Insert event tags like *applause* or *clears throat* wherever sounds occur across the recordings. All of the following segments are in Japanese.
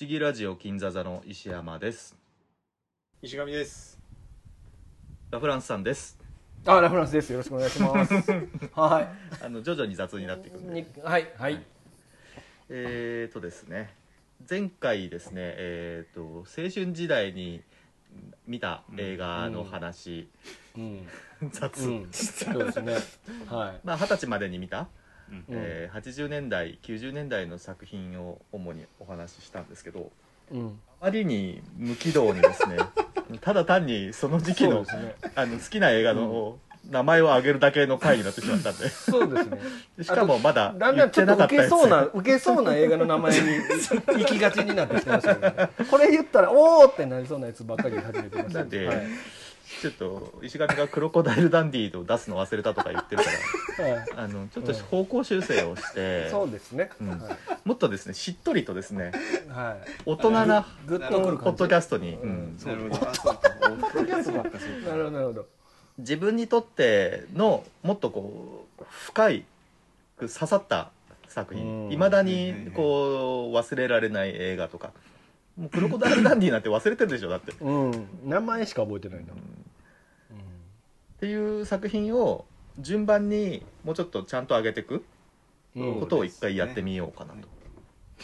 思議ラジオ金座座の石山です石上ですラフランスさんですあ、ラフランスです。よろしくお願いします。*laughs* はあの徐々に雑になっていくんい。でにはい、はい。えーとですね前回ですねえーと青春時代に見た映画の話、うん。雑、うん。*laughs* そうですね。は *laughs* まあ二十歳までに見た、うんえー80年代90年代の作品を主にお話ししたんですけどい。うん。あまりに無軌道にですね *laughs* ただ単にその時期の,、ね。あの好きな映画の名前を挙げるだけの回になってしまったんでそうですね。しかもまだだんだんちょっと受けそうな、受けそうな映画の名前に *laughs* 行きがちになってきてましたけどね。これ言ったら、おーってなりそうなやつばっかり始めてましたなんではい。ちょっと石上がクロコダイルダンディーを出すの忘れたとか言ってるからはいあのちょっと方向修正をして、そうですね。うんはもっとですねしっとりとですねい。はい。大人なぐっとポッドキャストに、うんうんなるほどあそうかポッドキャストばっかそうなるほど、なるほど。自分にとってのもっとこう深い刺さった作品うんいまだにこう忘れられない映画とかもうクロコダイルダンディーなんて忘れてるでしょだって、うん。名前しか覚えてないな。っていう作品を順番にもうちょっとちゃんと上げていくうん。ことを一回やってみようかなと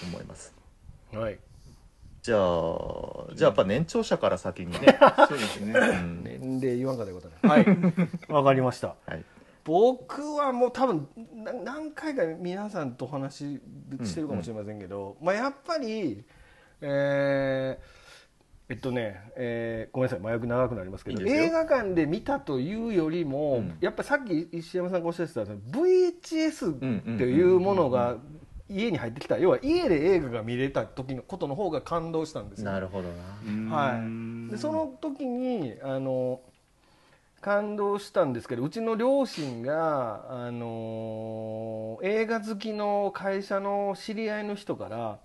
思います、うん。はい。じゃあじゃあやっぱ年長者から先にね、そうですねうん年齢言わんかったことね。はい。わかりました。はい僕はもう多分な何回か皆さんとお話ししてるかもしれませんけど、まあ、やっぱり、えーえっとね、えーごめんなさい麻薬長くなりますけど映画館で見たというよりも、うん。やっぱりさっき石山さんがおっしゃってた VHS うんうんっていうものが家に入ってきた。要は家で映画が見れた時のことの方が感動したんですよ。なるほどな。はい、でその時にあの感動したんですけどうちの両親があの映画好きの会社の知り合いの人から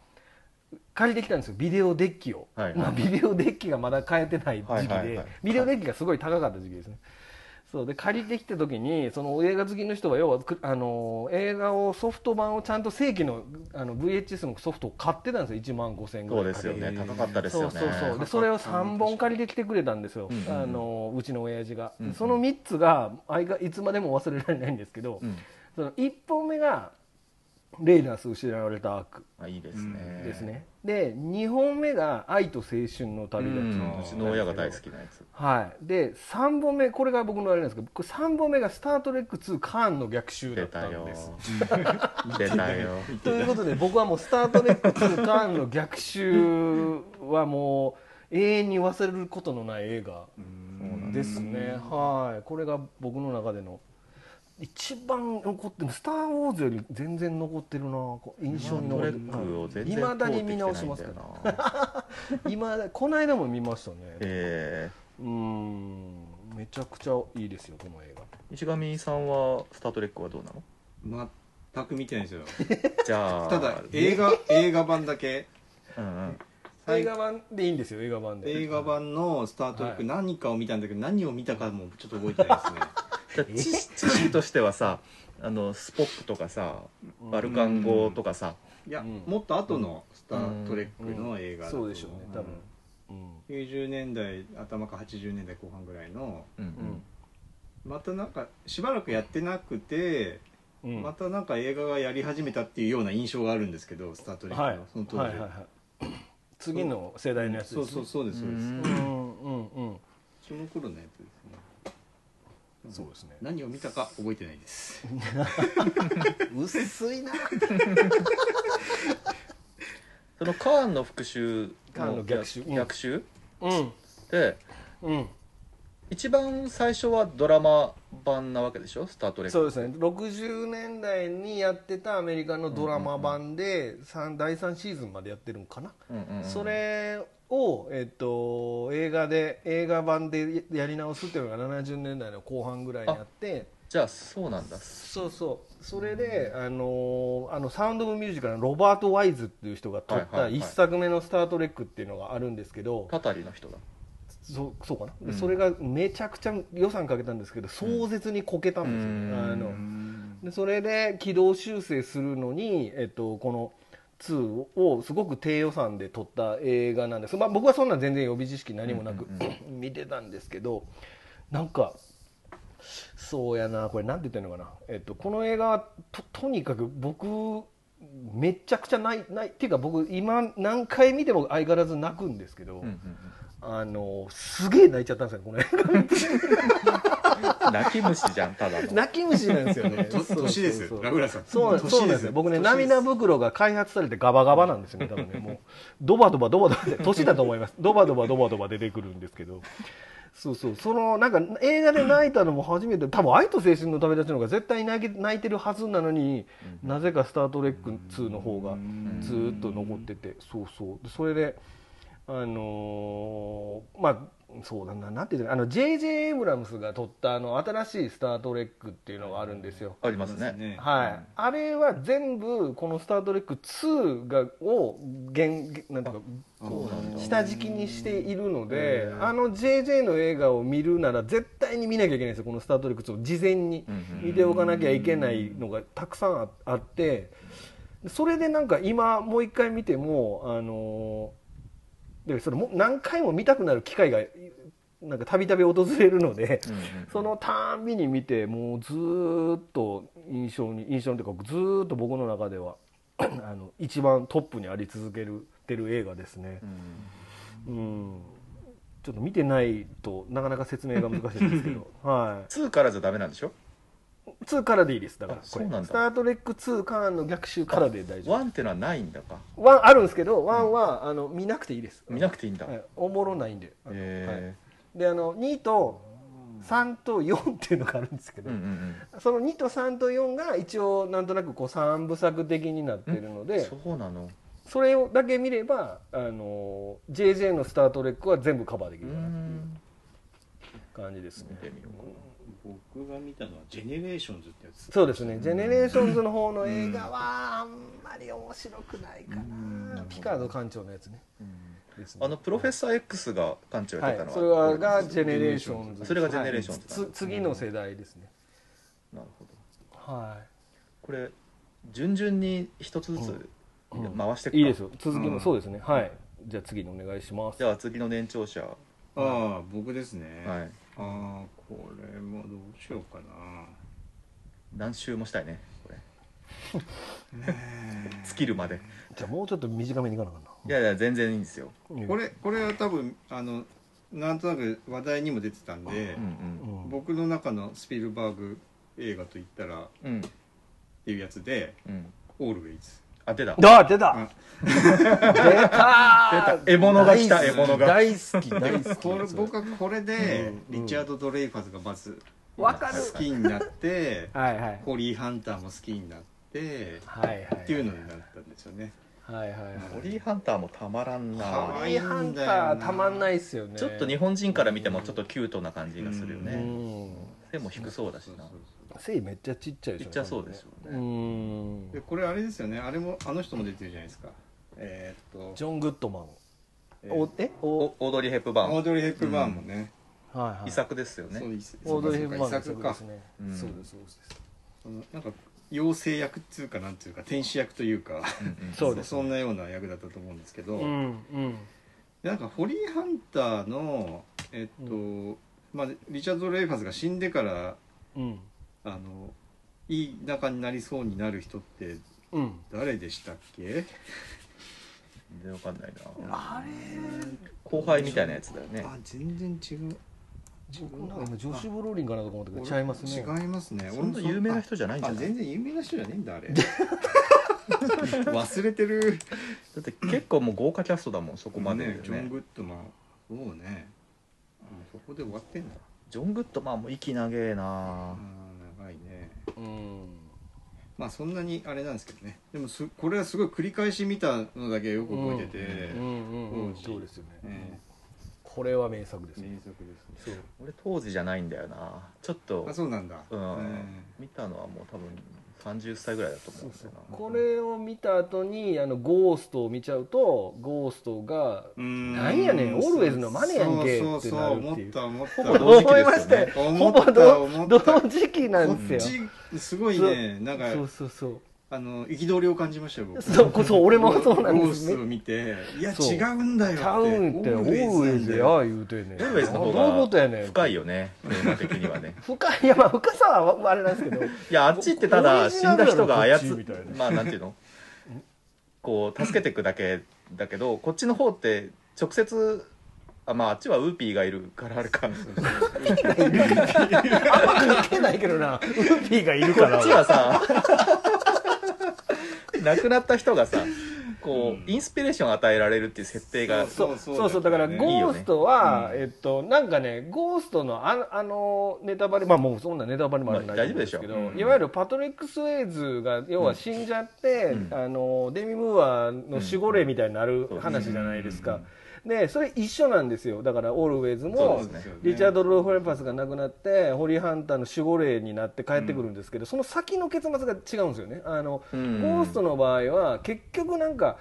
借りてきたんですよ。ビデオデッキを、はいはい。まあ、ビデオデッキがまだ買えてない時期で、はいはいはい。ビデオデッキがすごい高かった時期ですね。そう。で借りてきた時にその映画好きの人は要はくあの映画をソフト版をちゃんと正規のあの VHS のソフトを買ってたんですよ。1万5000円ぐらいうそですよね。えー高かったですよね。そうそうそう。でそれを3本借りてきてくれたんですよ、うんうん。うんあのうちの親父が、うんうん。その3つがあいがいつまでも忘れられないんですけど、うん。その1本目が「レイナス失われた悪。あいいですね。ですね、で2本目が「愛と青春のう旅立ち」んうちの親が大好きなやつ。はい、で3本目これが僕のあれなんですけどこれ3本目が「スター・トレック2カーンの逆襲」だった出たよ。んです出たよ。ということで僕はもう「スター・トレック2カーンの逆襲」はもう永遠に忘れることのない映画ですね。はい。これが僕の中での一番残ってる「スター・ウォーズ」より全然残ってるな。こう印象に残ってる。いまだに見直しますから。今だこの間も見ましたね。えうん。めちゃくちゃいいですよこの映画。ー石上さんは「スター・トレック」はどうなの？全く見てないんですよ。じゃあ *laughs* ただ映画映画版だけ。うんうん。映画版でいいんですよ映画版で。映画版の「スター・トレック」はい何かを見たんだけど何を見たかもちょっと覚えてないですね知知識としてはさあのスポックとかさバルカン号とかさ。いや、うん。もっと後の「スター・トレック」の映画だとそうでしょうね多分。うん。90年代頭か80年代後半ぐらいの。うんまたなんかしばらくやってなくて、うん。またなんか映画がやり始めたっていうような印象があるんですけど「スター・トレックの」はい。その当時、はいはいはい。次の世代のやつですそうそうそうですそうです、うんうんうんうん。その頃のやつですねそうですね。何を見たか覚えてないです。*laughs* 薄いな。*laughs* そのカーンの復讐カーンの逆襲？うん。逆襲？うん。でうん。一番最初はドラマ版なわけでしょ「スター・トレック」そうですね。60年代にやってたアメリカのドラマ版で三第3シーズンまでやってるんかな？うんうんうん。それを、えっと、映画で映画版でやり直すっていうのが70年代の後半ぐらいにあってじゃあそうなんだ。そうそう。それで、あのあのサウンド・オブ・ミュージカルのロバート・ワイズっていう人が撮ったはいはいはい。一作目の「スター・トレック」っていうのがあるんですけど、たたりの人だ。そうそうかな、でうん。それがめちゃくちゃ予算かけたんですけど壮絶にこけたんですよ、うん。あのでそれで軌道修正するのに、えっと、この2をすごく低予算で撮った映画なんです、まあ、僕はそんな全然予備知識何もなく、うん *coughs* 見てたんですけどなんかそうやな。これなんて言ってるのかな、えっと、この映画はととにかく僕めちゃくちゃ泣い泣い。っていうか僕今何回見ても相変わらず泣くんですけど、うんうんあのすげえ泣いちゃったんですよこの映画。う *laughs* ん *laughs* 泣き虫じゃんただの。泣き虫なんですよね。*laughs* と年ですそうそう。そうラグラさん。そうなん年そうなんですよ。僕ね涙袋が開発されてガバガバなんですよね多分ね。もう *laughs* ドバドバドバドバで年だと思います。ドバドバドバドバ出てくるんですけど。そうそう。そのなんか映画で泣いたのも初めて多分愛と青春の旅立ちの方が絶対泣け泣いてるはずなのに、なぜか「スター・トレック2」の方がずーっと残ってて。そうそう。でそれであのーまあそうだななんていうのあの J.J. エイブラムスが撮ったあの新しい「スター・トレック」っていうのがあるんですよ。ありますね。はい、あれは全部この「スター・トレック2が」を原なんていうかこう下敷きにしているのであの JJ の映画を見るなら絶対に見なきゃいけないんですよこの「スター・トレック2」を。事前に見ておかなきゃいけないのがたくさんああってそれでなんか今もう一回見てもあのでそれも何回も見たくなる機会がなんかたびたび訪れるので。うんうんそのたんびに見てもうずーっと印象に印象にというかずーっと僕の中では *clears throat* あの一番トップにあり続けるてる映画ですね。う、んうん、ちょっと見てないとなかなか説明が難しいんですけど。*laughs* は2からじゃダメなんでしょ？い2からでいいです。だからこれ。あそうなんだ。スター・トレック2カーンの逆襲からで大丈夫。1ってのはないんだか。ワンあるんですけどワンはあの見なくていいです。見なくていいんだ。はい、おもろないんで。あのはい。へであの2と3と4っていうのがあるんですけど、えうんうん。その2と3と4が一応なんとなくこう3部作的になってるのうん。でそうなの。それをだけ見ればあの JJ の「スター・トレック」は全部カバーできうるかなっていんう感じですね。見てみようか僕が見たのは「ジェネレーションズ」ってやつ。そうですね「ジェネレーションズ」の方の映画はあんまり面白くないかうん。なピカード艦長のやつね。ですね。あのプロフェッサー X が艦長やってたのは、はい。それはがジェネレーションズそれがジェネレーションズはい。つ次の世代ですね。なるほど。はこれ順々に一つずつうん。回してくか。いいいですよ。続きうん。もそうですね。はい。じゃあ次にお願いします。じゃあ次の年長者。はああ僕ですね、い。ああこれもどうしようかな。何周もしたいねこれ。ね尽きるまで。じゃあもうちょっと短めにいかなあかんな。いやいや全然いいんですよ。これこれは多分あのなんとなく話題にも出てたんでうん、うん僕の中のスピルバーグ映画といったらっうん。うんていうやつでうん「オールウェイズあ出た。あ出た。あ出た。獲物が来た獲物が。大好き大好き。これ僕はこれでうんリチャード・ドレイファスがまずわかる。好きになってはいはい。ホリー・ハンターも好きになってはいはいっていうのになったんですよね。はいはいはい。ホリーハンターもたまらんな。ホリーハンターたまんないっすよね。ちょっと日本人から見てもちょっとキュートな感じがするようねん。背も低そうだしな背めっちゃちっちゃいでしょちっちゃそうですようね。ん。でこれあれですよね。あれもあの人も出てるじゃないですか。えーっと。ジョン・グッドマン。えー。おえ？おおオードリー・ヘップバーン。オードリー・ヘップバーンもね、はいはい。遺作ですよね。そうですオードリー・ヘップバーンの遺作。かそうですそうです。そのなんか妖精役っていうかなんていうか天使役というか。うんうん。そうですそんなような役だったと思うんですけど、うんうん。でなんかホリー・ハンターのえっと、まあ、リチャード・レイファスが死んでからうんあのいい仲になりそうになる人ってうん。誰でしたっけ？全然わかんないな。あれ？後輩みたいなやつだよね。あ全然違う。僕なんか。今ジョシュ・ブローリンかなと思ったけど違いますね。違いますね。そんな有名な人じゃないんじゃあない？全然有名な人じゃねえんだあれ。*laughs* 忘れてる。だって結構もう豪華キャストだもんそこまでね。ジョン・ねグッドマンそうね。あそこで終わってんだ。ジョン・グッドマンも息長えな。あー長いねうん。まあそんなにあれなんですけどね。でもすこれはすごい繰り返し見たのだけよく覚えてて、うん。うん。うん。当時。そうですよね。えこれは名作ですね。え名作ですね。そう。俺当時じゃないんだよな。ちょっと。あそうなんだ、うん。え。見たのはもう多分30歳ぐらいだと思うんだよな。これを見た後にあのゴーストを見ちゃうとゴーストがえうん。なんやねんオールウェイズのマネやんけそうってなるっていう。た思った。ほぼ同時期思いまですよね。したよ思った。ほぼ同思った同時期なんこですよ。すごいね。なんかそうそうそうあの憤りを感じましたよ僕。そうこそう俺もそうなんですゴーストを見ていやそう。違うんだよってちゃうんってオーウェイズや言うてんね。んオーウェイズの方どういうことやね深いよねテーマ的にはね。深い。いやまあ深さはあれなんですけど。*laughs* いやあっちってただ死んだ人が操ちみたいな。まあなんていうの？こう助けていくだけだけどこっちの方って直接あまああっちはウーピーがいるからあれかあんま関係ないけどな。ウーピーがいるからこっちはさ亡くなった人がさこう、インスピレーションを与えられるっていう設定がそうそう。そうそうだからゴーストは、えっとなんかねゴーストのああのネタバレまあもうそんなネタバレもあるんですけど、大丈夫でしょう。ん。いわゆるパトリック・スウェイズが要は死んじゃって、うん。あのデミ・ムーアの守護霊みたいになる話じゃないですか、でそれ一緒なんですよ。だからオールウェイズもリチャード・ローフレンパスが亡くなってホリー・ハンターの守護霊になって帰ってくるんですけど、その先の結末が違うんですよね。あの、うん。ゴーストの場合は結局なんか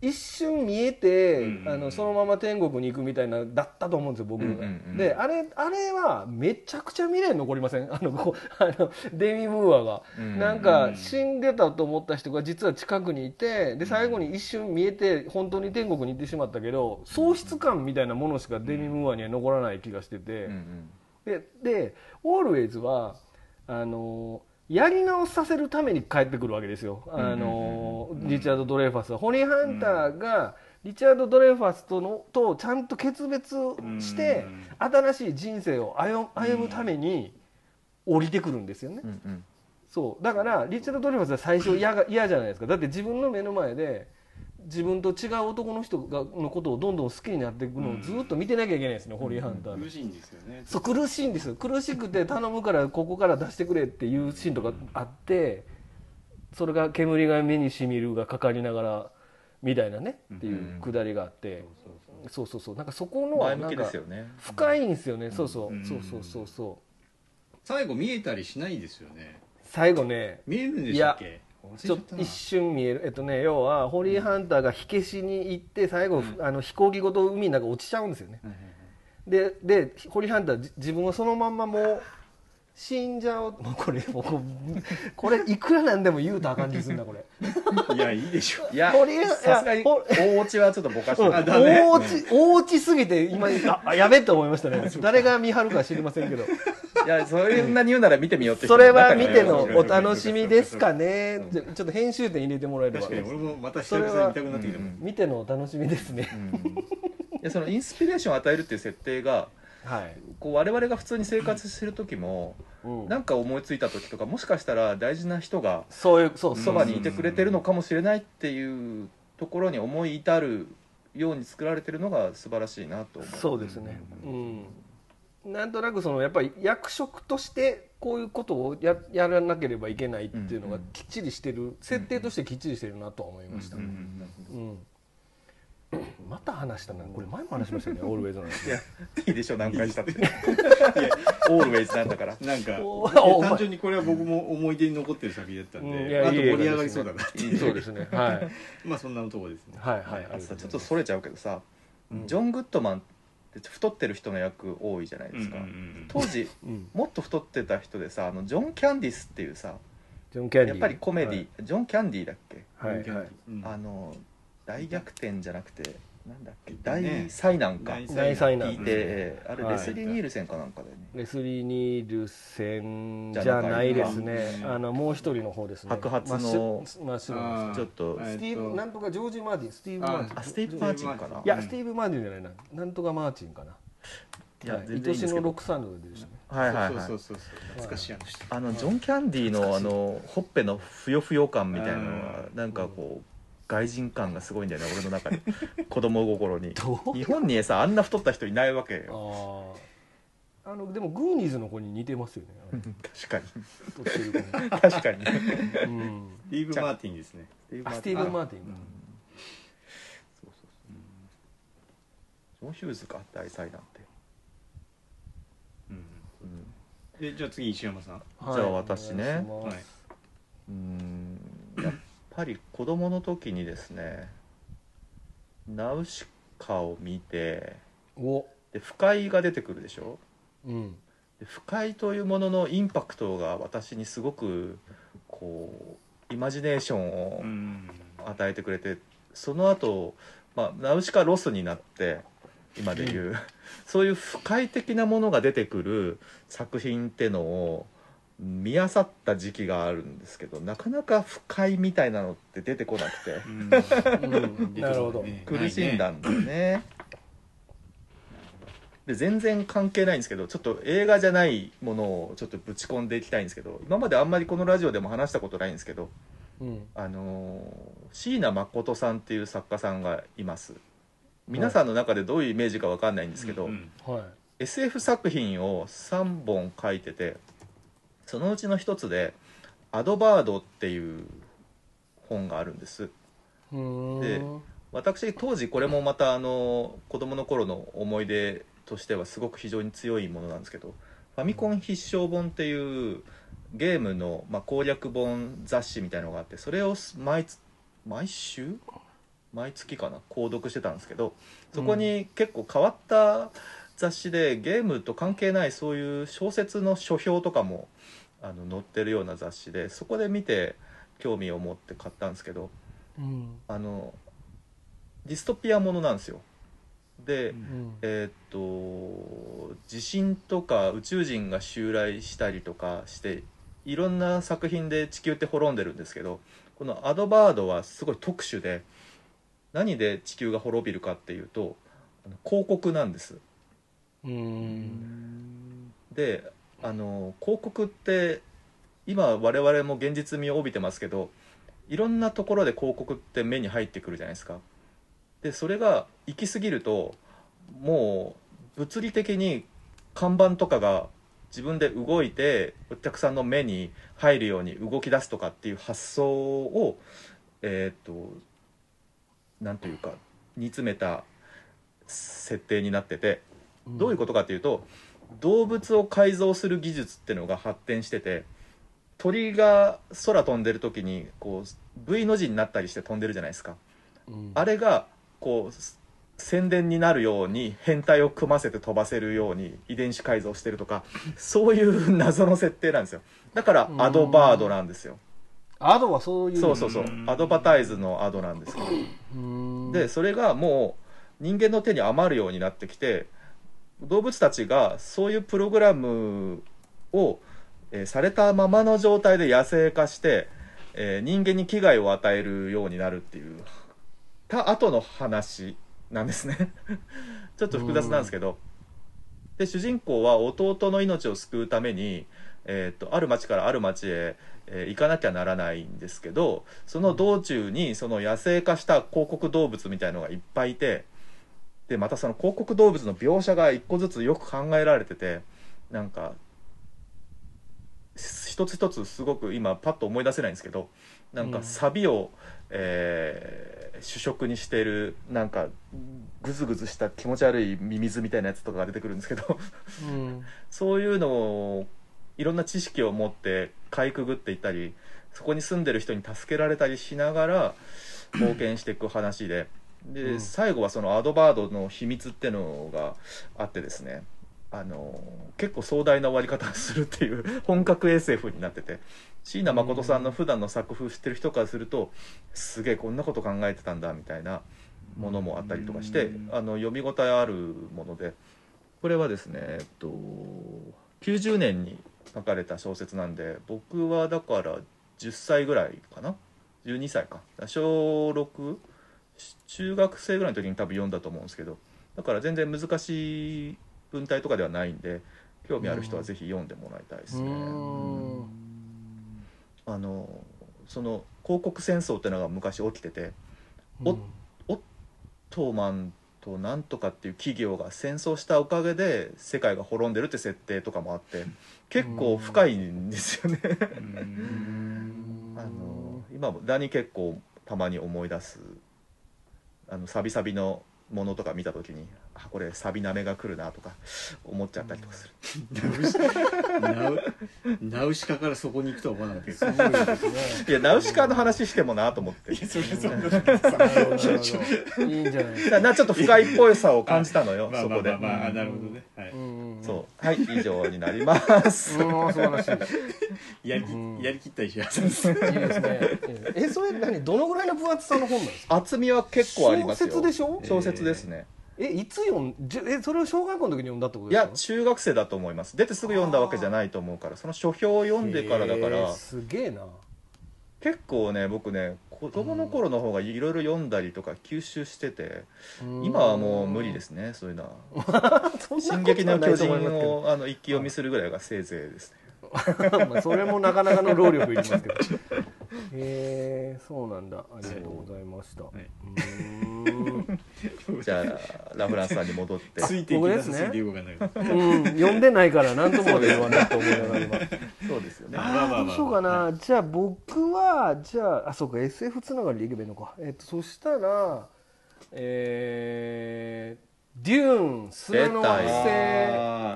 一瞬見えて、うんあのそのまま天国に行くみたいなだったと思うんですよ僕が、うんうんうん。であれあれはめちゃくちゃ未練残りません？*laughs* あのこうあのデミ・ムーアが、うんなんか死んでたと思った人が実は近くにいてで最後に一瞬見えて本当に天国に行ってしまったけど喪失感みたいなものしかデミ・ムーアには残らない気がしてて、うんうん。ででオールウェイズはあのやり直させるために帰ってくるわけですよ、あのリチャード・ドレイファスは。ホニー・ハンターが、リチャード・ドレイファスとのとちゃんと決別して、新しい人生を歩歩むために降りてくるんですよね。うんうん。そう。だからリチャード・ドレイファスは最初嫌が嫌じゃないですか。だって自分の目の前で自分と違う男の人がのことをどんどん好きになっていくのをずっと見てなきゃいけないですね、ホリー・ハンターの苦しいんですよね。そう苦しいんですよ。苦しくて頼むからここから出してくれっていうシーンとかあってそれが煙が目にしみるがかかりながらみたいなねっていうくだりがあって。そうそうそう。なんかそこのはなんか深いんですよね。そうそう。うん。そうそうそうそう。最後見えたりしないですよね。最後ね。見えるんでしたっけ？ちょっと一瞬見える。えっとね要はホリー・ハンターが火消しに行って最後、あの飛行機ごと海の中落ちちゃうんですよね。ででホリー・ハンターじ自分はそのまんまもう死んじゃう。もうこれもうこれいくらなんでも言うとあかん気するなこれ。いやいいでしょ。いやホリーさすがに大落ちはちょっとぼかして。う大落ち大落ちすぎて今ああやべって思いましたね。誰が見張るか知りませんけど。いやそんなに言うなら見てみようって人それは見てのお楽しみですかね。ちょちょっと編集点入れてもらえれば。確かに俺もまた久々に見たくなってきた。もんうん見てのお楽しみですね。うん。いやそのインスピレーションを与えるっていう設定がはい、こう我々が普通に生活してる時もうん。なんか思いついた時とかもしかしたら大事な人がそういうそうそばにいてくれてるのかもしれないっていうところに思い至るように作られてるのが素晴らしいなと思う。そうですね、うん、なんとなくそのやっぱり役職としてこういうことをややらなければいけないっていうのがきっちりしてる、設定としてきっちりしてるなとは思いました、ううんん。うんまた話したな。これ前も話しましたよね。オールウェイズの話いやいいでしょ何回したって。*laughs* いやオールウェイズなんだから。なんか単純にこれは僕も思い出に残ってる作品だったんうん。いであと盛り上がりそうだな。っていうそうですね。はい。*laughs* まあそんなとこですね。はいはい。あとさちょっとそれちゃうけどさ、うん。ジョン・グッドマンって太ってる人の役多いじゃないですか、うんうんうん当時うん。もっと太ってた人でさあのジョン・キャンディスっていうさジョン・キャンディやっぱりコメディ、ジョン・キャンディだっけ、はい。はい、あの大逆転じゃなくてなんだっけ？ね。大災難か、大大災難。聞いて、えーあれはい。レスリー・ニールセンかなんかだよね、レスリー・ニールセンじゃないですね。あのもう一人の方ですね。白髪の。真っ白ちょっとはいスティーブなんとかジョージ・マーティン。スティーブ・マーティン。あスティーブ・マーチンかな。いやスティーブ・マーティンじゃないな。なんとかマーチンかな。はい。いや愛しのロックサンドでしたね。はいはいはい。そうそうそう懐かしいあの人。あのジョン・キャンディのあのほっぺのふよふよ感みたいなのはなんかこう外人感がすごいんだよね俺の中で。*laughs* 子供心に。どう？日本にさあんな太った人いないわけよ。あー。あのでもグーニーズの子に似てますよね。*laughs* 確かに。太ってる子に。確かに。うん。スティーブ・マーティンですね。あスティーブ・マーティン。うん。そうそうそう。ジョン・ヒューズか大災難って、うん。うん。でじゃあ次石山さん。はい。じゃあ私ね。はいお願いします。うん。やっぱり子供の時にですねナウシカを見てお。で不快が出てくるでしょ？うん。で不快というもののインパクトが私にすごくこうイマジネーションをうん。与えてくれてその後、まあナウシカロスになって今でいう、そういう不快的なものが出てくる作品ってのを見漁った時期があるんですけどなかなか不快みたいなのって出てこなくて。うん。なるほど。苦しんだんだよね。で全然関係ないんですけどちょっと映画じゃないものをちょっとぶち込んでいきたいんですけど今まであんまりこのラジオでも話したことないんですけどうん。あのー椎名誠さんっていう作家さんがいます。皆さんの中でどういうイメージかわかんないんですけど、うん。はい。SF 作品を3本書いててそのうちの一つで「アドバード」っていう本があるんです。で私当時これもまたあの子供の頃の思い出としてはすごく非常に強いものなんですけどファミコン必勝本っていうゲームの、まあ、攻略本雑誌みたいのがあってそれを毎つ毎週？毎月かな？購読してたんですけどそこに結構変わった雑誌でゲームと関係ないそういう小説の書評とかもあの載ってるような雑誌でそこで見て興味を持って買ったんですけどうん。あのディストピアものなんですよ。で、うん。えーっと地震とか宇宙人が襲来したりとかしていろんな作品で地球って滅んでるんですけどこのアドバードはすごい特殊で何で地球が滅びるかっていうと広告なんです。うん。であの広告って今我々も現実味を帯びてますけどいろんなところで広告って目に入ってくるじゃないですか。でそれが行き過ぎるともう物理的に看板とかが自分で動いてお客さんの目に入るように動き出すとかっていう発想をえーっとなんというか煮詰めた設定になっててどういうことかっていうと動物を改造する技術っていうのが発展してて鳥が空飛んでる時にこう V の字になったりして飛んでるじゃないですか。うん。あれがこう宣伝になるように変態を組ませて飛ばせるように遺伝子改造してるとかそういう謎の設定なんですよ。だからアドバードなんですよ。アドはそういう。そうそうそう。アドバタイズのアドなんですけどうん。でそれがもう人間の手に余るようになってきて動物たちがそういうプログラムを、えーされたままの状態で野生化して、えー人間に危害を与えるようになるっていう。た後の話なんですね。*laughs* ちょっと複雑なんですけど。で主人公は弟の命を救うために、えー、とある町からある町へ、えー行かなきゃならないんですけどその道中にその野生化した広告動物みたいのがいっぱいいてでまたその広告動物の描写が一個ずつよく考えられててなんか一つ一つすごく今パッと思い出せないんですけどなんかうん。サビを、えー主食にしてるなんかグズグズした気持ち悪いミミズみたいなやつとかが出てくるんですけどうん。*laughs* そういうのをいろんな知識を持ってかいくぐっていったりそこに住んでる人に助けられたりしながら *laughs* 冒険していく話でで、うん。最後はそのアドバードの秘密ってのがあってですねあの結構壮大な終わり方をするっていう *laughs* 本格 SF になってて椎名誠さんの普段の作風知ってる人からするとすげえこんなこと考えてたんだみたいなものもあったりとかしてうん。あの読み応えあるものでこれはですねえっと90年に書かれた小説なんで僕はだから10歳ぐらいかな？12歳か。小6中学生ぐらいの時に多分読んだと思うんですけどだから全然難しい文体とかではないんで興味ある人はぜひ読んでもらいたいですね。うん。あのその広告戦争っていうのが昔起きてておトーマンとなんとかっていう企業が戦争したおかげで世界が滅んでるって設定とかもあって結構深いんですよね。*laughs* あの今もだに結構たまに思い出すあのサビサビのものとか見た時にあこれサビなめが来るなとか思っちゃったりとかする、ナウ *laughs* ナウシカからそこに行くとは思わなかったけど。すごいですねいやナウシカの話してもなと思って。いやそれそん。ないいんじゃないなちょっと深いっぽいさを感じたのよまあまあそこで、まあまああなるほどね。はい。そう。はい以上になります。うん素晴らしい。やりきうん。やりきった石原さんです。いいですね。えそれ何どのぐらいの分厚さの本なんですか？厚みは結構ありますよ。小説でしょ？小説ですね、えいつ読んじゅえそれを小学校の時に読んだってこといですか？や中学生だと思います。出てすぐ読んだわけじゃないと思うからその書評を読んでからだから、へーすげえな。結構ね僕ね子供の頃の方がいろいろ読んだりとか吸収してて、今はもう無理ですねそういうのは「*laughs* そ進撃の巨人を」あの一気読みするぐらいがせいぜいですね。*laughs* まあそれもなかなかの労力いりますけどへえそうなんだ。ありがとうございました、はい。うーん。じゃあラフランスさんに戻って。ついていき僕ですぎてかんないうん。読んでないから何とも言わないと思いながら今そうですよね。あまあまあまあ。あどうしようかな、じゃあ僕はじゃああそうか SF つながりでいけばいいのかえっとそしたらえー、デューン砂の惑星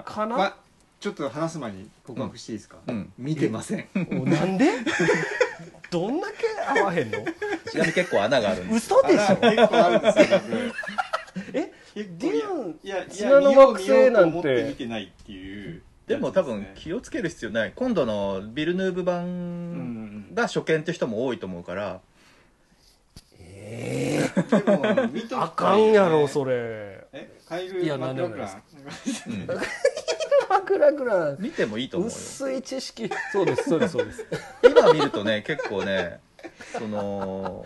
かな？まあちょっと話す前に告白していいですか、うん。見てません。おなんで？*laughs* どんだけ合わへんの？ちなみに結構穴があるんです。嘘でしょ？結構あるんですよ。え？僕デューンいやいや砂の惑星なんて見よう見ようと思って見てないっていうでも多分気をつける必要ない。今度のビルヌーブうん版が初見って人も多いと思うからえでも見ときたいよね。あかんやろそれ。えカイルいやマクラクランうんマクラクラ見てもいいと思うよ。薄い知識。そうですそうですそうです。今見るとね結構ねその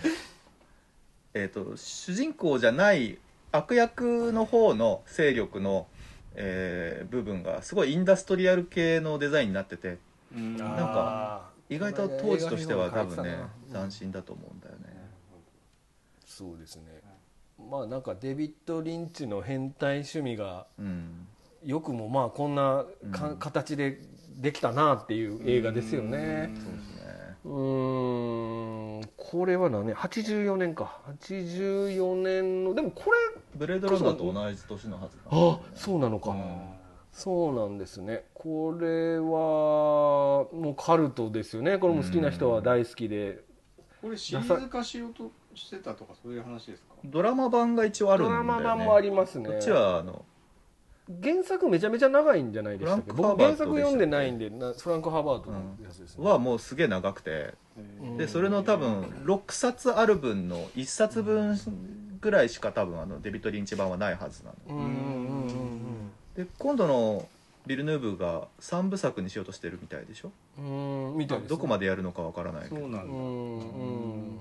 えっ、と主人公じゃない悪役の方の勢力の、えー部分がすごいインダストリアル系のデザインになっててうん。なんか意外と当時としては多分ね斬斬新だと思うんだよねそうですね。まあなんかデビッド・リンチの変態趣味がうん。よくもまあこんなか、うん。形でできたなっていう映画ですよね。そうですね。うーんこれは何？年84年か。84年のでもこれブレードランナーと同じ年のはずだ。あそうなのか、うんそうなんですね。これはもうカルトですよね。これも好きな人は大好きで、これシリーズ化しようとしてたとかそういう話ですか？ドラマ版が一応あるんドだよね。ラマ版もありますね。こっちはあの原作めちゃめちゃ長いんじゃないでしたっけ？フランクハーバート僕原作読んでないんでなフランク・ハーバートのやつですね、はもうすげえ長くて。うん。でそれの多分6冊ある分の1冊分ぐらいしか多分あのデビッド・リンチ版はないはずなの。うんうんうんで今度のビルヌーブが3部作にしようとしてるみたいでしょ？うんうんみたいですね。どこまでやるのかわからないけど。そうなんだ。うんうん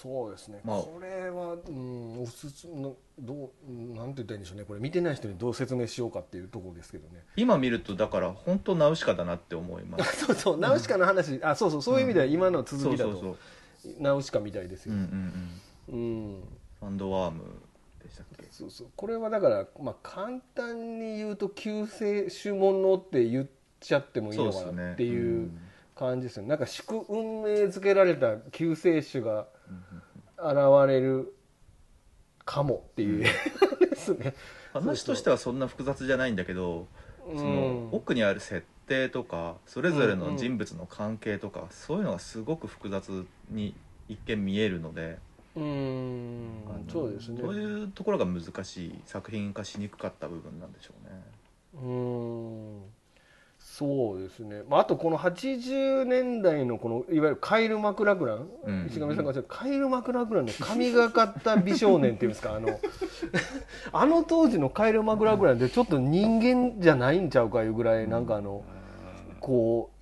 そうですね、まあ。これは、うん、おすすのどうなんて言ったらいいんでしょうね。これ見てない人にどう説明しようかっていうところですけどね。今見るとだから本当ナウシカだなって思います。*laughs* そうそうナウシカの話、あそうそうそういう意味では今の続きだそうそうそう。とナウシカみたいですよ、うんうんうん。うん。ファンドワームでしたっけ？そうそう。これはだから、まあ、簡単に言うと救世主ものって言っちゃってもいいのかなっていう感じですよね。なんか祝運命づけられた救世主が現れるかもっていう。映画ですね、話としてはそんな複雑じゃないんだけどそのうん奥にある設定とかそれぞれの人物の関係とかそういうのがすごく複雑に一見見えるのでうん。そうですね。そういうところが難しい作品化しにくかった部分なんでしょうね。うんそうですね、まあ、あとこの80年代のこのいわゆるカイル・マクラクラン、うん。石上さんがカイル・マクラクランの神がかった美少年っていうんですか？あの *laughs* あの当時のカイル・マクラクランってちょっと人間じゃないんちゃうかいうぐらいなんかあのこ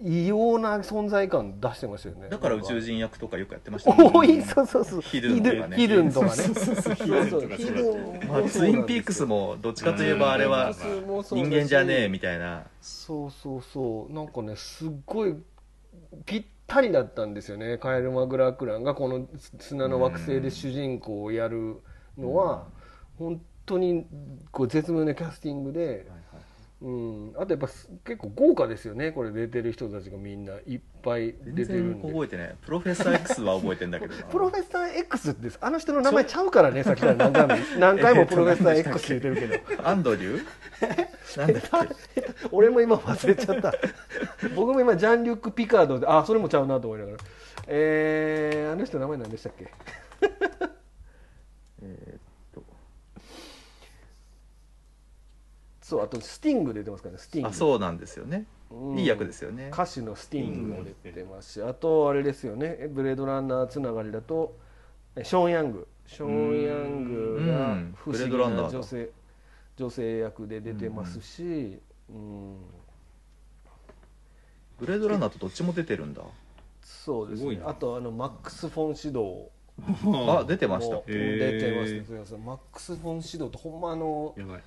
う異様な存在感出してましたよね。だから宇宙人役とかよくやってましたね。多いそうそうそう。ヒルンとかね。ヒルンとかね。まあ、ツインピークスもどっちかといえばあれは人間じゃねえみたいな。そうそうそう。なんかねすっごいぴったりだったんですよね。カエル・マグラクランがこの砂の惑星で主人公をやるのは。本当にこう絶妙なキャスティングでうん、あとやっぱす結構豪華ですよねこれ出てる人たちがみんな。いっぱい全出てるんで。然覚えてない。プロフェッサー X は覚えてんだけどな。*laughs* プロフェッサー X ってあの人の名前ちゃうからねさっきから。何回も *laughs* 何回もプロフェッサー X 言ってるけど。アンドリュー？*laughs* なんだっけ？俺も今忘れちゃった。僕も今ジャン・リュック・ピカードであそれもちゃうなと思いながら。えー、あの人名前何でしたっけ？えーっそうあとスティング出てますからねスティング。あそうなんですよね。うん。いい役ですよね。歌手のスティングも出てますし、あとあれですよね。ブレードランナーつながりだとえショーン・ヤング。ショーン・ヤングがうん。不思議ブレードランナーだな女性女性役で出てますし、うん。ブレードランナーとどっちも出てるんだ。そうですね。あとあのマックス・フォン・シド *laughs* あ出てました。出てました。すいません。マックス・フォン・シドってほんまあのやばい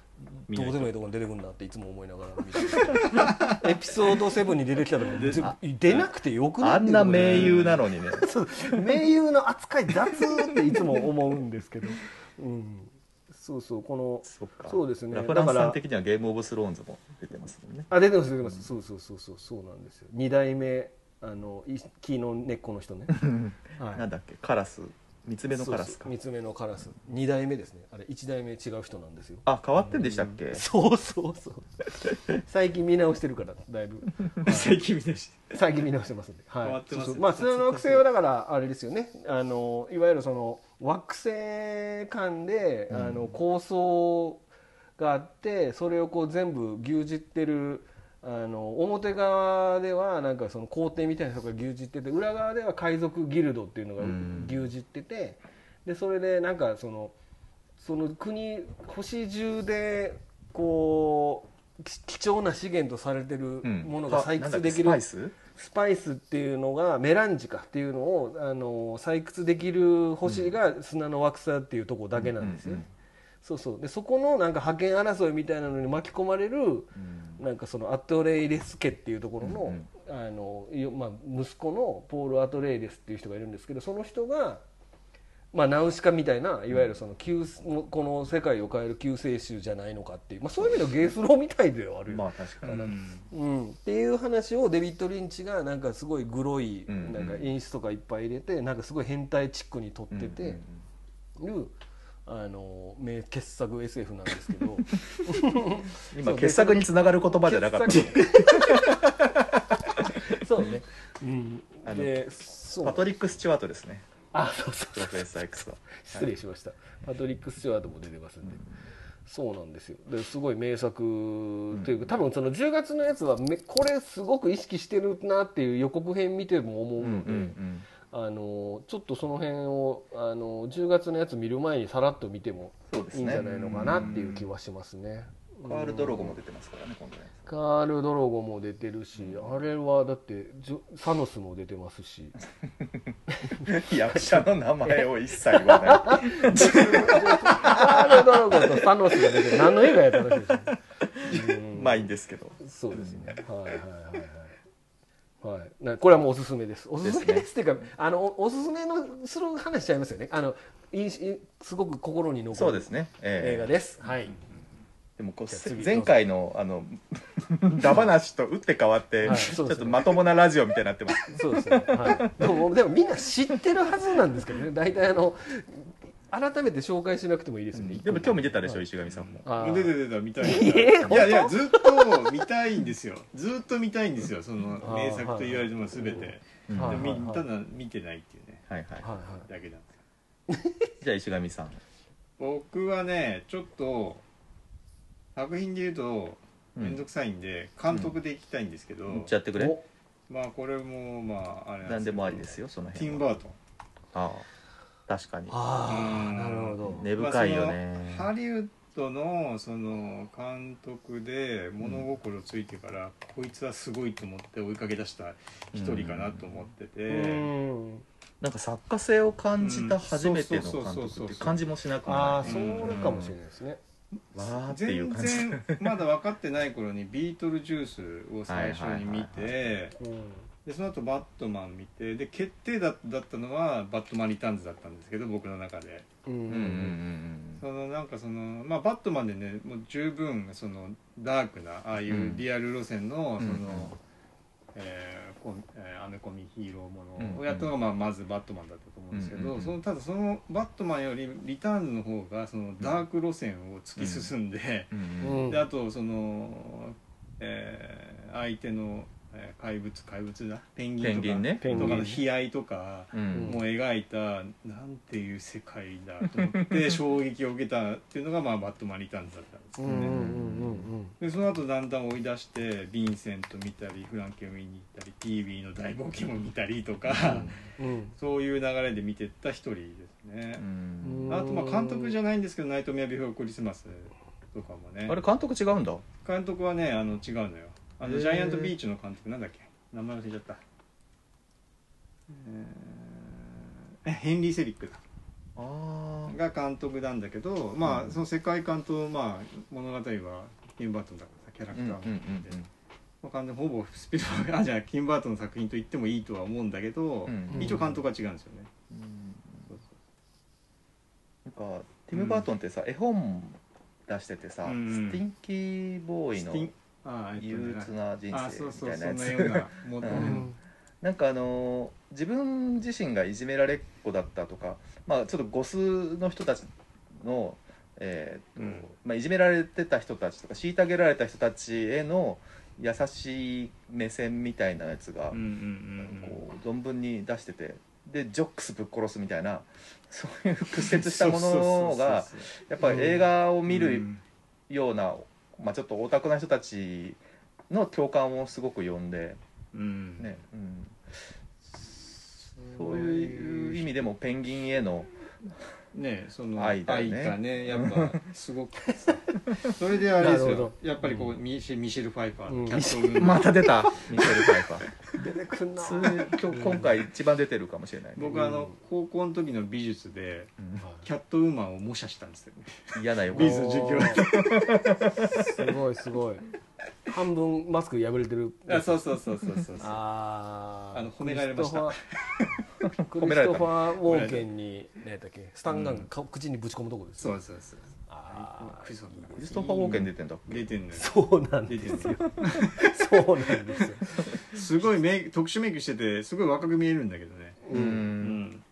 どうでもいいとこに出てくるんだっていつも思いながら。見てるエピソード7に出てきたとかで出なくてよくない？あんな名優なのにね。*laughs* そう。名優の扱い雑っていつも思うんですけど、*laughs* うん、そうそうこのそうですね。だからさん的にはゲームオブスローンズも出てますもんね。あ出てます出てます。そうそうそうそうそうなんですよ。二代目あのい木の根っこの人ね、はい。なんだっけ？カラス三つ目のカラスか。そうそう三つ目のカラス。二代目ですね。あれ一代目違う人なんですよ。あ変わってんでしたっけ？そうそうそう。最近見直してるからだいぶ。*laughs* 最近見たし最近見直してますんで、はい、変わってます。そうそう。まあ砂の惑星はだからあれですよね。あのいわゆるその惑星間で、あの構想があってそれをこう全部牛耳ってるあの表側ではなんかその皇帝みたいな人が牛耳ってて裏側では海賊ギルドっていうのがうん。牛耳っててでそれでなんかそのその国星中でこうき貴重な資源とされてるうん。ものが採掘できるスパイス？っていうのがメランジカっていうのをあの採掘できる星が砂の惑星っていうところだけなんですよ。ね、そうそう。でそこのなんか覇権争いみたいなのに巻き込まれるうん。なんかそのアトレイレス家っていうところの,、うんあのよまあ、息子のポール・アトレイレスっていう人がいるんですけどその人が、まあ、ナウシカみたいないわゆるその救この世界を変える救世主じゃないのかっていう、まあ、そういう意味ではゲースローみたいではあるよ。ねまあ確かに、うん、っていう話をデビッド・リンチがなんかすごいグロいうんなんか演出とかいっぱい入れてなんかすごい変態チックに撮ってていうあの名傑作 SF なんですけど。*laughs* 今傑作につながる言葉じゃなかった。*laughs* そうね、うん、あのでそう。パトリック・スチュワートですね。あそうそうプロフェッサー X は失礼しました、パトリック・スチュワートも出てますんで、そうなんですよ。ですごい名作というか、多分その10月のやつはめこれすごく意識してるなっていう予告編見ても思ううんので、うんうんあのちょっとその辺をあの10月のやつ見る前にさらっと見てもいいんじゃないのかなっていう気はしますね。カール・ドロゴも出てますからね今度ね。カール・ドロゴも出てるし、あれはだってジョサノスも出てますし。*laughs* 役者の名前を一切言わない。カール・ドロゴとサノスが出てる。何の映画やったらしいですねうんまあいいんですけど。そうですね。はいはいはいはい。これはもうおすすめです。おすすめですっていうか、あのおおすすめのする話しちゃいますよね。あのいいすごく心に残るそうですね、ええ映画です。はい。でもこう前回のあの *laughs* ダ話と打って変わって、はいちょっとまともなラジオみたいになってますそうですね。はい。でもでもみんな知ってるはずなんですけどね。大体あの改めて紹介しなくてもいいですよね。でも興味出たでしょ、はい。石上さんも。出て出た見たい。*laughs* えーいやいやずっと見たいんですよ。ずっと見たいんですよその名作と言われて。も全てただ見てないっていうね。はいはい。だけなんですじゃあ石上さん。僕はねちょっと作品で言うとうん。面倒くさいんで監督でいきたいんですけど、言っちゃってくれ。おまあこれもまああれなん何でもありすですよそのけどティンバートン。ああ確かに。ああうん。なるほど。根深いよまあね、そのハリウッドのその監督で物心ついてから、こいつはすごいと思って追いかけ出した一人かなと思ってて、うん。なんか作家性を感じた初めての監うんそうそうそうそう督っていう。感じもしなくああない。それかもしれないですね。わーっていう全感じ。然まだ分かってない頃にビートルジュースを最初に見て、うん。でその後バットマン見てで決定だだったのはバットマンリターンズだったんですけど僕の中で。うんうんうんうん。うんそのなんかそのまあバットマンでねもう十分そのダークなああいうリアル路線のその、うんえーこんえーアメコミヒーローもうんのをやったのが、まあ、まずバットマンだったと思うんですけど、そのただそのバットマンよりリターンズの方がそのダーク路線を突き進んで、うんうん。であとその、えー相手の、えー怪物怪物だ？ペンギンとか。ペンギンね。ペンギンとかの悲哀とか。うん。もう描いたなんていう世界だと思って *laughs* 衝撃を受けたっていうのが、まあ、バットマンリターンズだったんですうんうんうんでその後だんだん追い出してヴィンセント見たりフランケンを見に行ったり TV の大冒険も見たりとか、うん。うん。そういう流れで見てった一人ですね。う、んうん。あとまあ監督じゃないんですけど「ナイトメアビフォークリスマス」とかもね。あれ監督違うんだ。監督はねあの違うのよあのジャイアントビーチの監督なんだっけ？名前忘れちゃった。えーえヘンリー・セリックだ。あが監督なんだけどまあ、うん。その世界観と、まあ、物語はティム・バートンだからさキャラクターも、まあ、完全にほぼスピルバーグあじゃあティム・バートンの作品と言ってもいいとは思うんだけど、うん一応監督は違うんですよね、うん。なんかティム・バートンってさ絵本出しててさうん。スティンキーボーイのスティンあーえっとね憂鬱な人あそう生そうそんみたいなやつ。*laughs* なようなもの、ううん。んなんかあのー自分自身がいじめられっ子だったとかまあちょっとゴスの人たちのえーっとうん。まあ、いじめられてた人たちとか虐げられた人たちへの優しい目線みたいなやつがうんうんうんこう存分に出しててでジョックスぶっ殺すみたいな *laughs* そういう屈折したものがそうそうそうやっぱり映画を見るうん。ような、まあ、ちょっとオタクな人たちの共感をすごく呼んで、うん。ねうん、そういう。意味でもペンギンへのねその愛だよねがねやっぱ *laughs* すごくさ。それであれですよ。やっぱりこうミシェミシェル・ファイファーうん。また出た。ミシェル・ファイファー出てくんな。今日今回一番出てるかもしれない。ね、僕あの高校の時の美術でうん。キャットウーマンを模写したんですよ。ね嫌なよ。美術の授業。すごいすごい。半分マスク破れてる。あそうそうそうそうそうあー。あの褒められました。クリストファークリストファー・ウォーケンに何やったっけスタンガンか口にぶち込むとこですそうそうそう。あクリストファー。クリストファー・ウォーケン出てんだっけ？出てんのよ。ーそうなん出ですよ。てんのよ。そうなんですよ。すごいメイク特殊メイクしててすごい若く見えるんだけどね。ううん。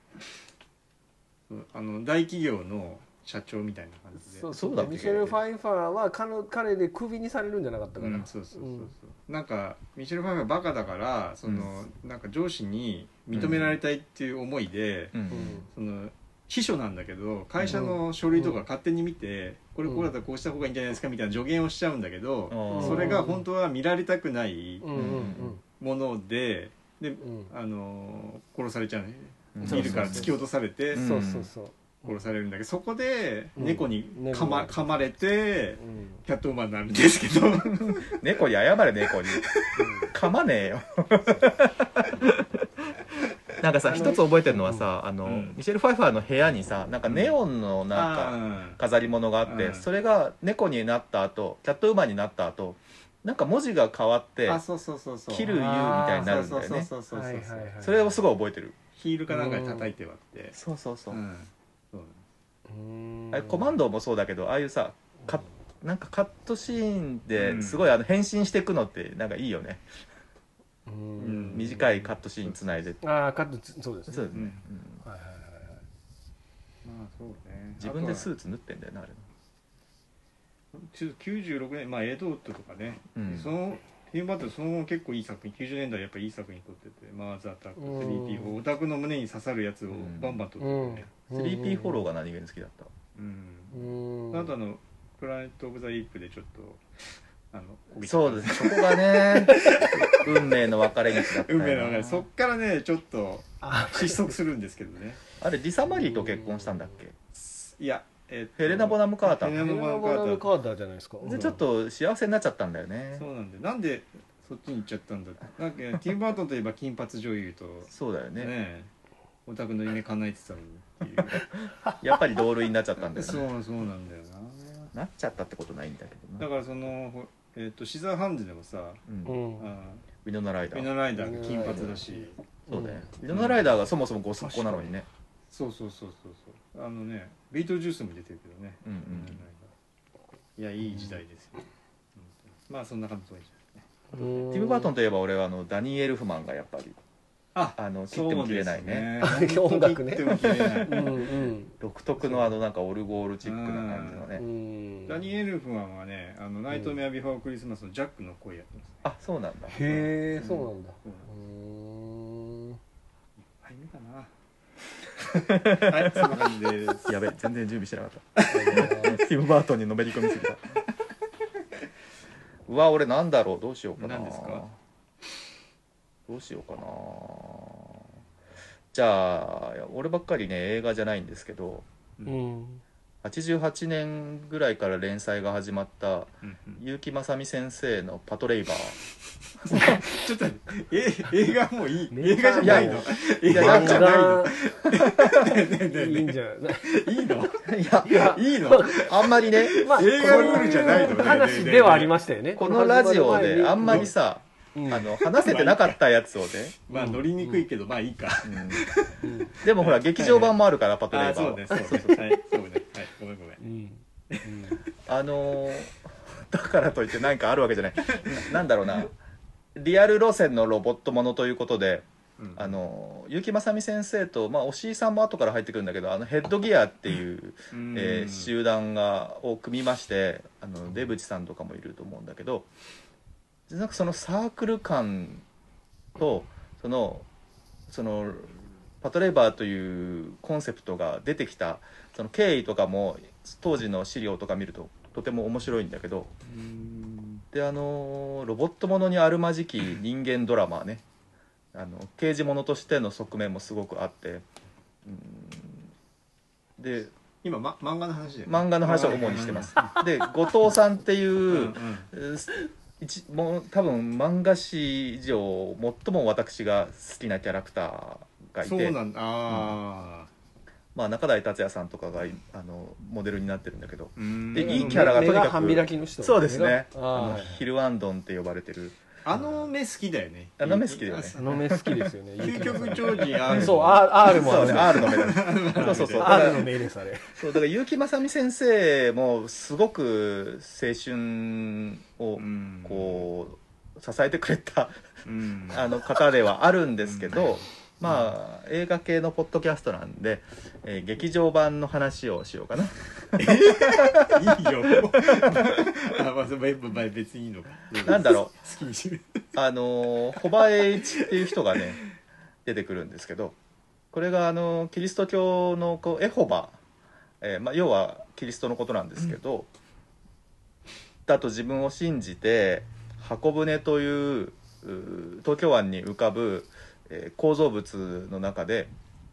うん。あの大企業の社長みたいな感じで。そうそうだっけ？ミシェル・ファイファーは彼彼でクビにされるんじゃなかったかな、うん、そうそうそうそう、うん。なんかミシェル・ファイファーバカだからその、なんか上司に認められたいっていう思いで、うん。その秘書なんだけけど会社の書類とか勝手に見て、これこうだったらこうした方がいいんじゃないですかみたいな助言をしちゃうんだけど、それが本当は見られたくないものでで、うん。あのー殺されちゃうね。うん。ビルから突き落とされてうんそうそうそう。殺されるんだけどそこでうん。猫に猫噛ま,、が噛まれてうん。キャットウーマンになるんですけど。*laughs* 猫に謝れ猫に。噛まねえよ *laughs* なんかさ一つ覚えてるのはさあの、うん。ミシェル・ファイファーの部屋にさなんかネオンのなんかあ飾り物があって、うん。それが猫になった後キャットウーマンになった後なんか文字が変わってーあそうそうそうそう。切る言うみたいになるんだよね。それをすごい覚えてる。ヒールかなんかで叩いて割ってそうそうそう、あれコマンドもそうだけどああいうさカなんかカットシーンうん。ですごいあの変身していくのってなんかいいよね、短いカットシーンつないでああカットつそうですね。そうですね、うん。うんはいはいはいはい。まあそうね。自分でスーツ縫ってんだよなあれ。ちょっと96年まあエドウッドとかね、うん。そのティム・バートンその後結構いい作品90年代やっぱりいい作品撮ってて「マーズ・アタック」うん「3P4」オタクの胸に刺さるやつをバンバン撮ってて。ね、3P フォローが何気に好きだった。うん。うん。あとあの「プラネット・オブ・ザ・イープ」でちょっとあのそうです。そこがね *laughs* 運命の分かれ道だったよ運命の中でそっからねちょっとあ。失速するんですけどね。あれリサ・マリーと結婚したんだっけ？いや、えっとヘレナ・ボナム・カータヘレナーヘレナ・ボナム・カーターじゃないですか。でちょっと幸せになっちゃったんだよね。そうなんでなんでそっちに行っちゃったんだって。なんかティム・バートンといえば金髪女優と。そうだよね。ねオタクの夢叶えてたのにっていう。*laughs* やっぱり同類になっちゃったんだよそねうそうなんだよな。なっちゃったってことないんだけどな。だからその、ほえっとシザーハンズでもさうん。うん。あウィノナライダー。ウィノライダーが金髪だし。そうねウィノナライダーがそもそもごすっこなのにね。そうそうそうそうそう。あのねビートルジュースも出てるけどね。うんうん。ウィノナ・ライダー。いやいい時代ですよ、うん。まあそんな感じで。ティム・バートンといえば俺はあのダニー・エルフマンがやっぱりああの切っても切れないね。音楽ね。切っても切れない。うんうん。独特のあのなんかオルゴールチックな感じのう。ねん。ダニー・エルフマンはね「あのナイトメア・ビフォー・クリスマス」のジャックの声やってます。ねあそうなんだ。へえそうなんだ。うん。うん *laughs* はい見たな。はいそんな感じです。やべ全然準備してなかった。ティム・バートンにのめり込みすぎた。うわ俺なんだろう。どうしようかな。何ですか？どうしようかな。じゃあ俺ばっかりね映画じゃないんですけどうん。88年ぐらいから連載が始まったうんうん。結城正美先生の「パトレイバー。ちょっとえ映画もうい？いメ映画じゃないの？い映や画じゃないの漫ねえねえね画いいんえ。じゃないいいの」いやいやいいの？あんまりねまあ映画ルールじゃないの？話ではありましたよね。このラジオであんまりさうんあの話せてなかったやつをね、*laughs* まあ乗りにくいけどまあいいか。でもほら劇場版もあるからパトレイあバーは。そうねそうね。はいそうね。はいごめんごめん。うん。あのー *laughs* だからといって何かあるわけじゃない。ななんだろうな。リアル路線のロボットものということでうん。あの結城正美先生と、まあ、押井さんも後から入ってくるんだけどあのヘッドギアっていう、うん。えー集団がを組みましてあの出口さんとかもいると思うんだけどなんかそのサークル感とそのそのパトレイバーというコンセプトが出てきたその経緯とかも当時の資料とか見るととても面白いんだけどうんであのロボットものにあるまじき人間ドラマね。あの刑事ものとしての側面もすごくあってうん。で今、ま、漫画の話で、漫画の話を主にしてます。で後藤さんっていう、一もう多分漫画史上最も私が好きなキャラクターがいて。そうなんだ。あまあ、中台達也さんとかがいあのモデルになってるんだけど。でいいキャラがとにかく目半開きの人そうですね。目あのヒルアンドンって呼ばれてるあの目好きだよね。あの目好きだよね。あの目好きですよね。*laughs* 究極超人 R そう R, R もある。そうね R の目だ *laughs* そうそうそう。R のら目ですあれ。そうだから結城正美先生もすごく青春をうん。こう支えてくれたうん。*laughs* あの方ではあるんですけど、まあ映画系のポッドキャストなんで、えー劇場版の話をしようかな。いいよ。*laughs* あ、まあ、まあ別にいいのか。なんだろ好きにしあのーホバエイチっていう人がね出てくるんですけどこれがあのキリスト教のこうエホバ、えーまあ、要はキリストのことなんですけど、だと自分を信じて箱舟というう東京湾に浮かぶ、え構造物の中で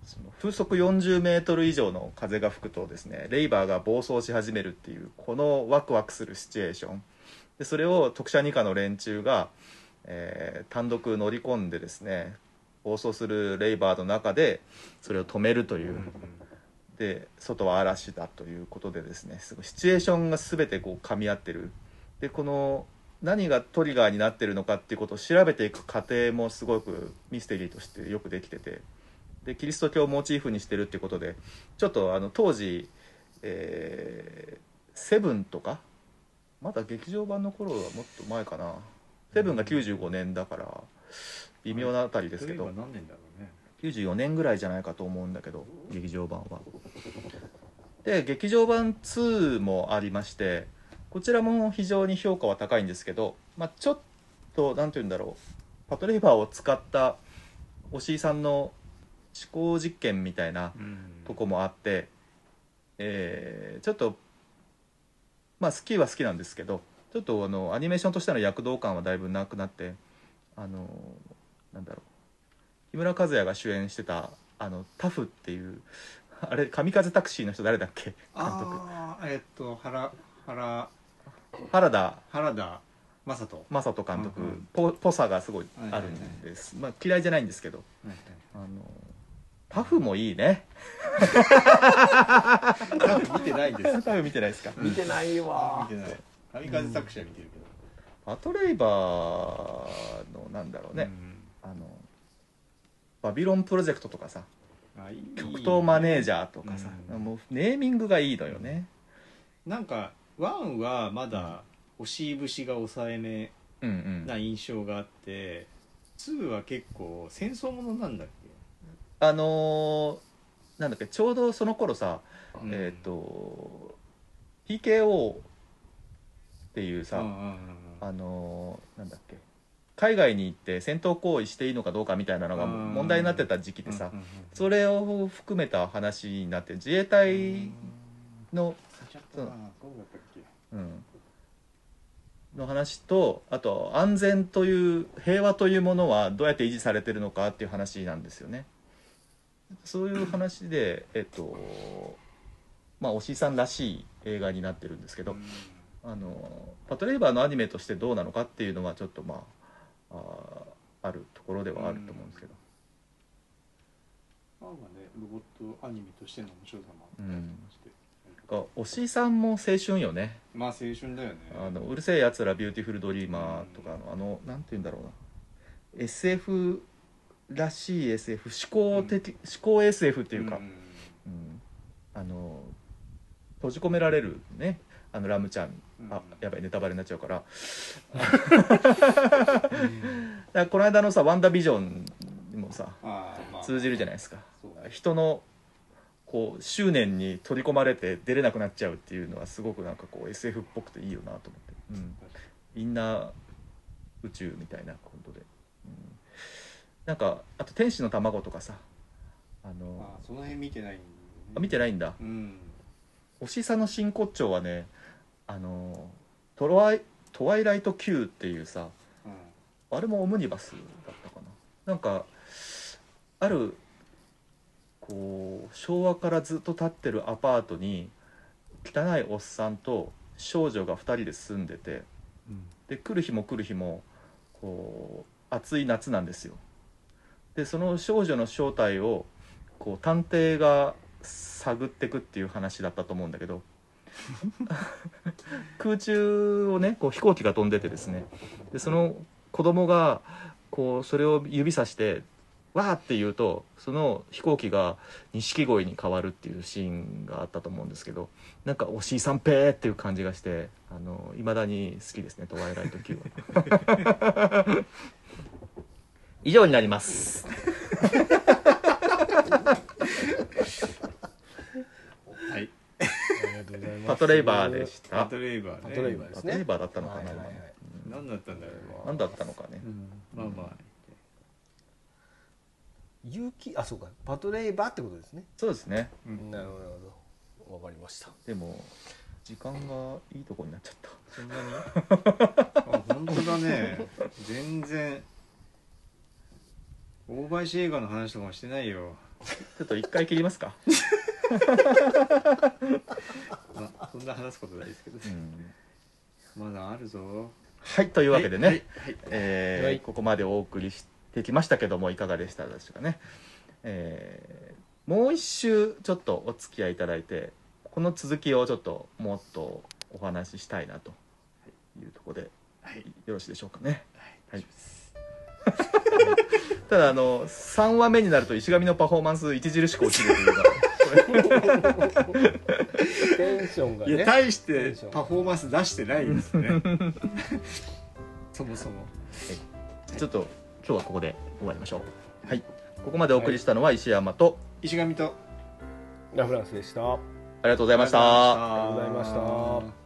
その風速40メートル以上の風が吹くとですねレイバーが暴走し始めるっていうこのワクワクするシチュエーション。でそれを特殊二課の連中が、えー単独乗り込んでですね暴走するレイバーの中でそれを止めるという、で外は嵐だということでですねすごいシチュエーションが全てこう噛み合ってる。でこの何がトリガーになってるのかっていうことを調べていく過程もすごくミステリーとしてよくできてて。でキリスト教をモチーフにしてるっていうことでちょっとあの当時、えーセブンとかまだ劇場版の頃はもっと前かな。セブンが95年だから微妙なあたりですけど。何年だろうね。94年ぐらいじゃないかと思うんだけど劇場版は。で劇場版2もありましてこちらも非常に評価は高いんですけど、まあ、ちょっと何て言うんだろう。パトレーバーを使った押井さんの思考実験みたいなとこもあって、えーちょっとまあ好きは好きなんですけどちょっとあのアニメーションとしての躍動感はだいぶなくなってあのなんだろう。木村和也が主演してたあのタフっていうあれ神風タクシーの人誰だっけ？監督。えっと原原原田原田正人。雅人監督、うんうん。ぽぽさがすごいあるんです、まあ、嫌いじゃないんですけど。あのタフもいいね。見てないです。タフ見てないですか？見てないわ。見てない。神風作者見てるけパトレイバーのなんだろうね、あのバビロンプロジェクトとかさ。うんあいい。極東マネージャーとかさ、うん。もうネーミングがいいのよね。なんかワンはまだ押し節が抑えめうんうん。な印象があって2は結構戦争ものなんだっあのーなんだっけちょうどその頃さ、け、えっ、と PKO っていうさ、うんうんうんうん。あのーなんだっけ海外に行って戦闘行為していいのかどうかみたいなのがうん。問題になってた時期でさうんうんうんそれを含めた話になって自衛隊の、ちょっとなそうだったっけうん、の話とあと安全という平和というものはどうやって維持されてるのかっていう話なんですよね。そういう話でえっとまあ押井さんらしい映画になってるんですけど、あのパトレイバーのアニメとしてどうなのかっていうのはちょっとまああーあるところではあると思うんですけど、ワンはねロボットアニメとしての面白さもあって、が押井さんも青春よね。まあ青春だよね。あのうる星やつらビューティフルドリーマーとかのあのなんて言うんだろうな。SF らしい SF 思考的、思考 SF っていうか、ん。うん。あの閉じ込められるね。あのラムちゃん。あやばいネタバレになっちゃうから。*laughs* だからこの間のさ「ワンダービジョン」にもさまあ。通じるじゃないですか。人のこう執念に取り込まれて出れなくなっちゃうっていうのはすごくなんかこう SF っぽくていいよなと思って、うん、みんな宇宙みたいなことで、うん、なんかあと「天使の卵」とかさ。あのあその辺見てないんだ。よねあ見てないんだ。うん。おしさの真骨頂はねあのトワイ「トワイライト Q」っていうさうん。あれもオムニバスだったかな。なんかあるこう昭和からずっと建ってるアパートに汚いおっさんと少女が2人で住んでてで来る日も来る日もこう暑い夏なんですよ。でその少女の正体をこう探偵が探ってくっていう話だったと思うんだけど *laughs* 空中をねこう飛行機が飛んでてですね。でその子供がこうそれを指さしてわーって言うとその飛行機が錦鯉に変わるっていうシーンがあったと思うんですけどなんか「おしいさんぺー」っていう感じがしてあの未だに好きですね「トワイライト Q」は。*laughs* 以上になります。はい。ありがとうございますパトレイバーでした。パトレイバーね。パトレイバーですね。パトレイバーだったのかな、はいはいはい。何だったんだろう。何だったのかね、まあまあ勇気あそうかパトレイバーってことですね。そうですね。うん。なるほどわかりました。でも時間がいいとこになっちゃった。そんなに？あ本当だね。全然。大林映画の話とかもしてないよ。ちょっと一回切りますか、*laughs* まあそんな話すことないですけど。うん。まだあるぞ。はいというわけでね、はいはい。えーはい。ここまでお送りしてきましたけどもいかがでしたでしょうかね、えーもう一周ちょっとお付き合いいただいてこの続きをちょっともっとお話ししたいなというところではい。よろしいでしょうかね。はい。はい。*laughs* ただあの3話目になると石上のパフォーマンス著しく落ちるというか。テンションがね。いや大しテてパフォーマンス出してないですね。*laughs* そもそも。ちょっと今日はここで終わりましょう。はい。ここまでお送りしたのは石山と、石上とラフランスでした。ありがとうございました。ありがとうございました